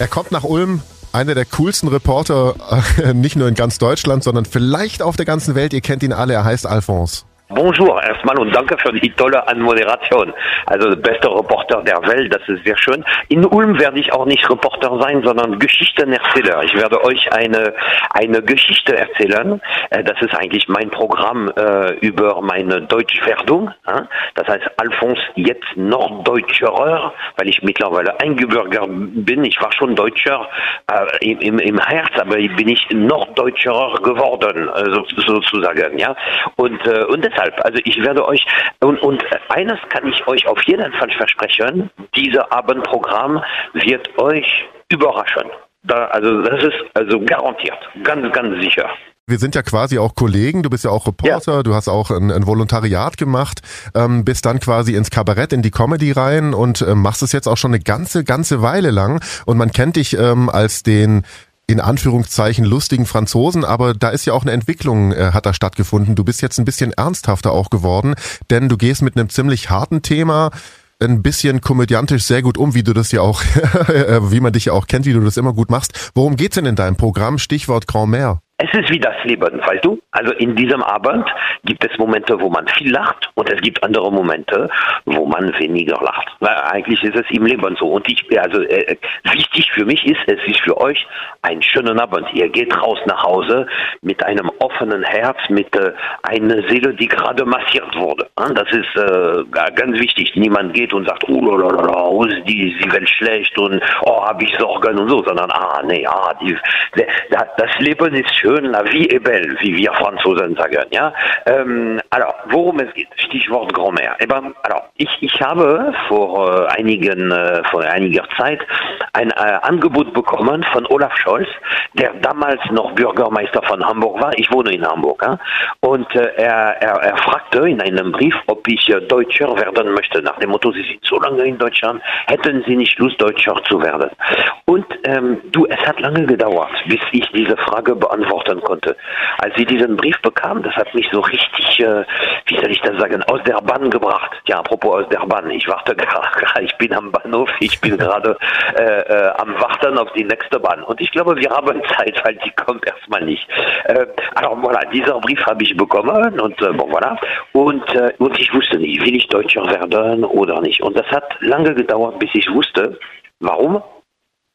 Er kommt nach Ulm, einer der coolsten Reporter, nicht nur in ganz Deutschland, sondern vielleicht auf der ganzen Welt. Ihr kennt ihn alle, er heißt Alphonse. Bonjour erstmal und danke für die tolle Anmoderation. Also beste Reporter der Welt, das ist sehr schön. In Ulm werde ich auch nicht Reporter sein, sondern Geschichtenerzähler. Ich werde euch eine, eine Geschichte erzählen. Äh, das ist eigentlich mein Programm äh, über meine Deutschwerdung. Das heißt Alphonse jetzt Norddeutscher, weil ich mittlerweile eingebürgert bin. Ich war schon Deutscher äh, im, im, Herz, aber bin ich Norddeutscher geworden, äh, sozusagen. Ja? Und, äh, und deshalb deshalb, also ich werde euch, und, und eines kann ich euch auf jeden Fall versprechen, dieser Abendprogramm wird euch überraschen. Da, also das ist also garantiert, ganz, ganz sicher. Wir sind ja quasi auch Kollegen, du bist ja auch Reporter, ja. du hast auch ein, ein Volontariat gemacht, ähm, bist dann quasi ins Kabarett, in die Comedy rein und äh, machst es jetzt auch schon eine ganze, ganze Weile lang. Und man kennt dich ähm, als den in Anführungszeichen lustigen Franzosen, aber da ist ja auch eine Entwicklung, äh, hat da stattgefunden. Du bist jetzt ein bisschen ernsthafter auch geworden, denn du gehst mit einem ziemlich harten Thema ein bisschen komödiantisch sehr gut um, wie du das ja auch, wie man dich ja auch kennt, wie du das immer gut machst. Worum geht's denn in deinem Programm? Stichwort Grand Mère. Es ist wie das Leben, weißt du? Also in diesem Abend gibt es Momente, wo man viel lacht und es gibt andere Momente, wo man weniger lacht. Weil eigentlich ist es im Leben so. Und ich, also äh, wichtig für mich ist, es ist für euch ein schöner Abend. Ihr geht raus nach Hause mit einem offenen Herz, mit äh, einer Seele, die gerade massiert wurde. Das ist äh, ganz wichtig. Niemand geht und sagt, oh, oh ist die, die Welt schlecht und oh, habe ich Sorgen und so, sondern ah, nee, ah, die, das Leben ist schön schön, la vie est belle, wie wir Franzosen sagen. Ja? Ähm, alors, worum es geht, Stichwort Grand-Mère. Eh ben, alors, ich, ich habe vor, äh, einigen, äh, vor einiger Zeit ein äh, Angebot bekommen von Olaf Scholz, der damals noch Bürgermeister von Hamburg war. Ich wohne in Hamburg. Ja? Und äh, er, er, er fragte in einem Brief, ob ich äh, Deutscher werden möchte. Nach dem Motto, Sie sind so lange in Deutschland, hätten Sie nicht Lust, Deutscher zu werden? Und ähm, du, es hat lange gedauert, bis ich diese Frage beantwortet beantworten konnte. Als sie diesen Brief bekam, das hat mich so richtig, äh, wie soll ich das sagen, aus der Bahn gebracht. Ja, apropos aus der Bahn, ich warte gerade, ich bin am Bahnhof, ich bin gerade äh, äh, am Warten auf die nächste Bahn. Und ich glaube, wir haben Zeit, weil die kommt erstmal nicht. Äh, alors voilà, dieser Brief habe ich bekommen und äh, bon voilà. Und, äh, und ich wusste nicht, will ich Deutscher werden oder nicht. Und das hat lange gedauert, bis ich wusste, warum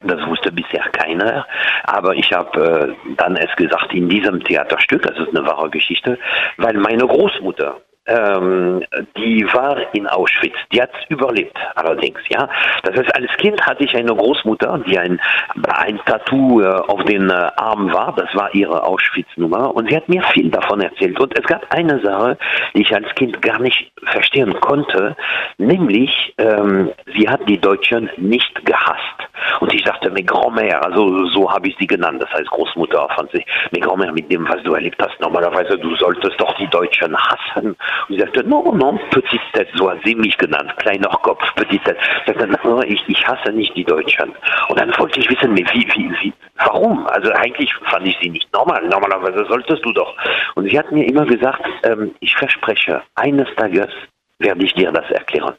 das wusste bisher keiner, aber ich habe äh, dann es gesagt in diesem Theaterstück, das ist eine wahre Geschichte, weil meine Großmutter ähm, die war in Auschwitz. Die hat überlebt, allerdings, ja. Das heißt, als Kind hatte ich eine Großmutter, die ein, ein Tattoo äh, auf den äh, Arm war. Das war ihre Auschwitz-Nummer. Und sie hat mir viel davon erzählt. Und es gab eine Sache, die ich als Kind gar nicht verstehen konnte, nämlich, ähm, sie hat die Deutschen nicht gehasst. Und ich sagte, mes Grand-Mère, also so habe ich sie genannt, das heißt Großmutter auf Französisch, mes Grand-Mère, mit dem, was du erlebt hast, normalerweise, du solltest doch die Deutschen hassen. Und sie sagte, no, no, Petit Tête, so hat sie mich genannt, kleiner Kopf, Petit Tête. Ich sagte, no, ich, ich hasse nicht die Deutschen. Und dann wollte ich wissen, wie, wie, wie, warum? Also eigentlich fand ich sie nicht normal. Normalerweise solltest du doch. Und sie hat mir immer gesagt, ähm, ich verspreche, eines Tages werde ich dir das erklären.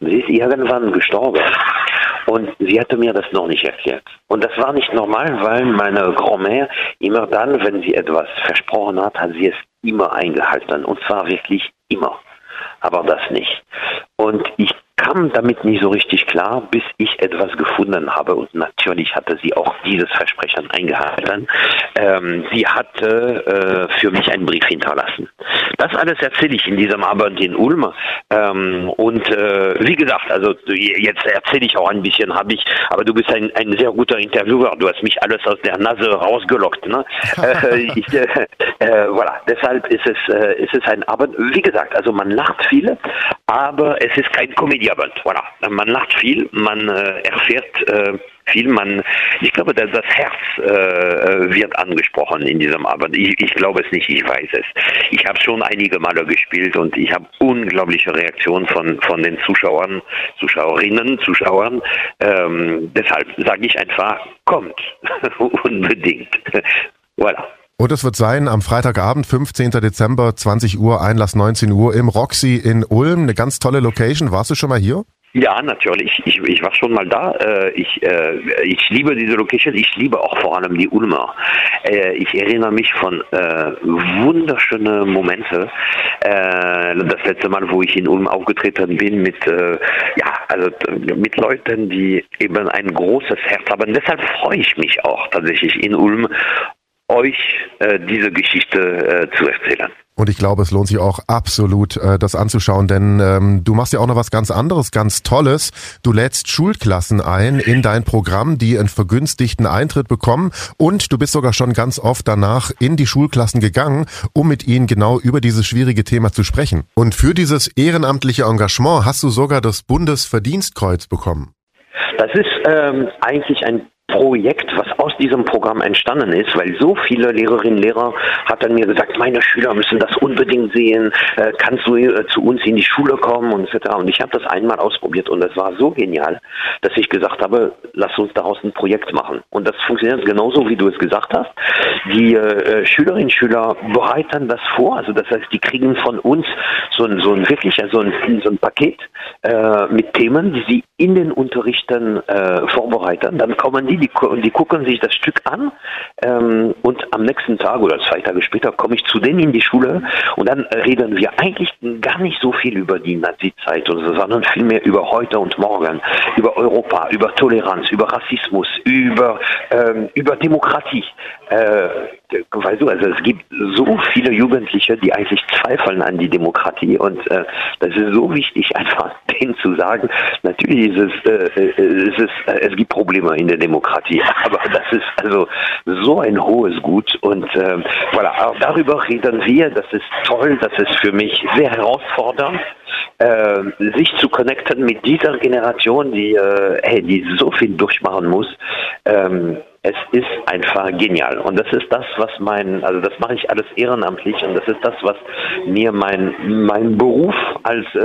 Und sie ist irgendwann gestorben. Und sie hatte mir das noch nicht erklärt. Und das war nicht normal, weil meine Grand-Mère immer dann, wenn sie etwas versprochen hat, hat sie es immer eingehalten. Und zwar wirklich immer. Aber das nicht. Und ich kam damit nicht so richtig klar, bis ich etwas gefunden habe. Und natürlich hatte sie auch dieses Versprechen eingehalten. Ähm, sie hatte äh, für mich einen Brief hinterlassen. Das alles erzähle ich in diesem Abend in Ulm. Ähm, und äh, wie gesagt, also jetzt erzähle ich auch ein bisschen, habe ich, aber du bist ein, ein sehr guter Interviewer. Du hast mich alles aus der Nase rausgelockt. Ne? äh, ich, äh, äh, voilà. Deshalb ist es, äh, ist es ein Abend. Wie gesagt, also man lacht viel, aber es ist kein Comedy-Abend. Voilà. Man lacht viel, man äh, erfährt äh, viel. Man, ich glaube, dass das Herz äh, wird angesprochen in diesem Abend. Ich, ich glaube es nicht, ich weiß es. Ich habe schon einige Male gespielt und ich habe unglaubliche Reaktionen von, von den Zuschauern, Zuschauerinnen, Zuschauern. Ähm, deshalb sage ich einfach, kommt unbedingt. voilà. Und es wird sein am Freitagabend, 15. Dezember, 20 Uhr, Einlass 19 Uhr im Roxy in Ulm. Eine ganz tolle Location. Warst du schon mal hier? Ja, natürlich. Ich, ich war schon mal da. Äh, ich, äh, ich liebe diese Location. Ich liebe auch vor allem die Ulmer. Äh, ich erinnere mich von wunderschönen Momente. Das letzte Mal, wo ich in Ulm aufgetreten bin mit, ja, also mit Leuten, die eben ein großes Herz haben. Deshalb freue ich mich auch tatsächlich in Ulm, euch diese Geschichte zu erzählen. Und ich glaube, es lohnt sich auch absolut, äh, das anzuschauen, denn ähm, du machst ja auch noch was ganz anderes, ganz Tolles. Du lädst Schulklassen ein in dein Programm, die einen vergünstigten Eintritt bekommen und du bist sogar schon ganz oft danach in die Schulklassen gegangen, um mit ihnen genau über dieses schwierige Thema zu sprechen. Und für dieses ehrenamtliche Engagement hast du sogar das Bundesverdienstkreuz bekommen. Das ist ähm, eigentlich ein Projekt, was aus diesem Programm entstanden ist, weil so viele Lehrerinnen und Lehrer hatten mir gesagt, meine Schüler müssen das unbedingt sehen, äh, kannst du äh, zu uns in die Schule kommen und etc. Und ich habe das einmal ausprobiert und es war so genial, dass ich gesagt habe, lass uns daraus ein Projekt machen. Und das funktioniert genauso, wie du es gesagt hast. Die äh, Schülerinnen und Schüler bereiten das vor, also das heißt, die kriegen von uns so ein, so ein wirklich so ein, so ein Paket äh, mit Themen, die sie in den Unterrichten äh, vorbereiten. Dann kommen die die, die gucken sich das Stück an ähm, und am nächsten Tag oder zwei Tage später komme ich zu denen in die Schule und dann reden wir eigentlich gar nicht so viel über die Nazi-Zeit, sondern vielmehr über heute und morgen, über Europa, über Toleranz, über Rassismus, über, ähm, über Demokratie. Äh, weißt du, also es gibt so viele Jugendliche, die eigentlich zweifeln an die Demokratie und äh, das ist so wichtig, einfach denen zu sagen, natürlich ist es, äh, äh es, ist, äh, es gibt Probleme in der Demokratie, aber das ist also so ein hohes Gut und äh, voilà, auch darüber reden wir, das ist toll, das ist für mich sehr herausfordernd. Äh, sich zu connecten mit dieser Generation, die, äh, hey, die so viel durchmachen muss. Ähm, es ist einfach genial. Und das ist das, was mein, also das mache ich alles ehrenamtlich und das ist das, was mir mein, mein Beruf als äh,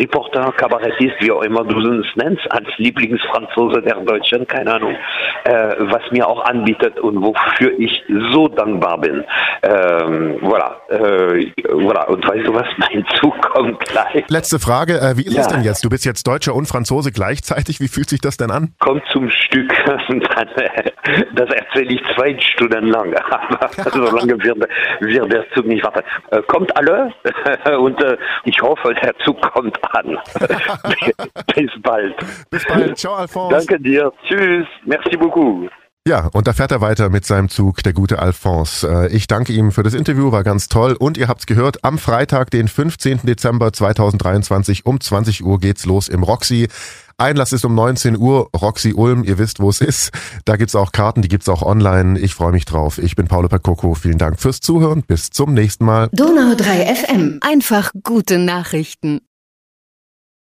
Reporter, Kabarettist, wie auch immer du es nennst, als Lieblingsfranzose der Deutschen, keine Ahnung, äh, was mir auch anbietet und wofür ich so dankbar bin. Ähm, voilà, äh, voilà. Und weißt du was, mein Zug kommt gleich. Letzte Frage, äh, wie ist ja. es denn jetzt? Du bist jetzt Deutscher und Franzose gleichzeitig. Wie fühlt sich das denn an? Kommt zum Stück. das erzähle ich zwei Stunden lang. Aber so lange wird, wird der Zug nicht warten. Äh, kommt alle und äh, ich hoffe, der Zug kommt an. Bis bald. Bis bald. Ciao, Alphonse. Danke dir. Tschüss. Merci beaucoup. Ja, und da fährt er weiter mit seinem Zug, der gute Alphonse. Äh, ich danke ihm für das Interview, war ganz toll. Und ihr habt's gehört, am Freitag, den 15. Dezember 2023 um 20 Uhr geht's los im Roxy. Einlass ist um 19 Uhr, Roxy Ulm, ihr wisst, wo es ist. Da gibt's auch Karten, die gibt's auch online. Ich freue mich drauf. Ich bin Paolo Percoco. Vielen Dank fürs Zuhören. Bis zum nächsten Mal. Donau 3 FM. Einfach gute Nachrichten.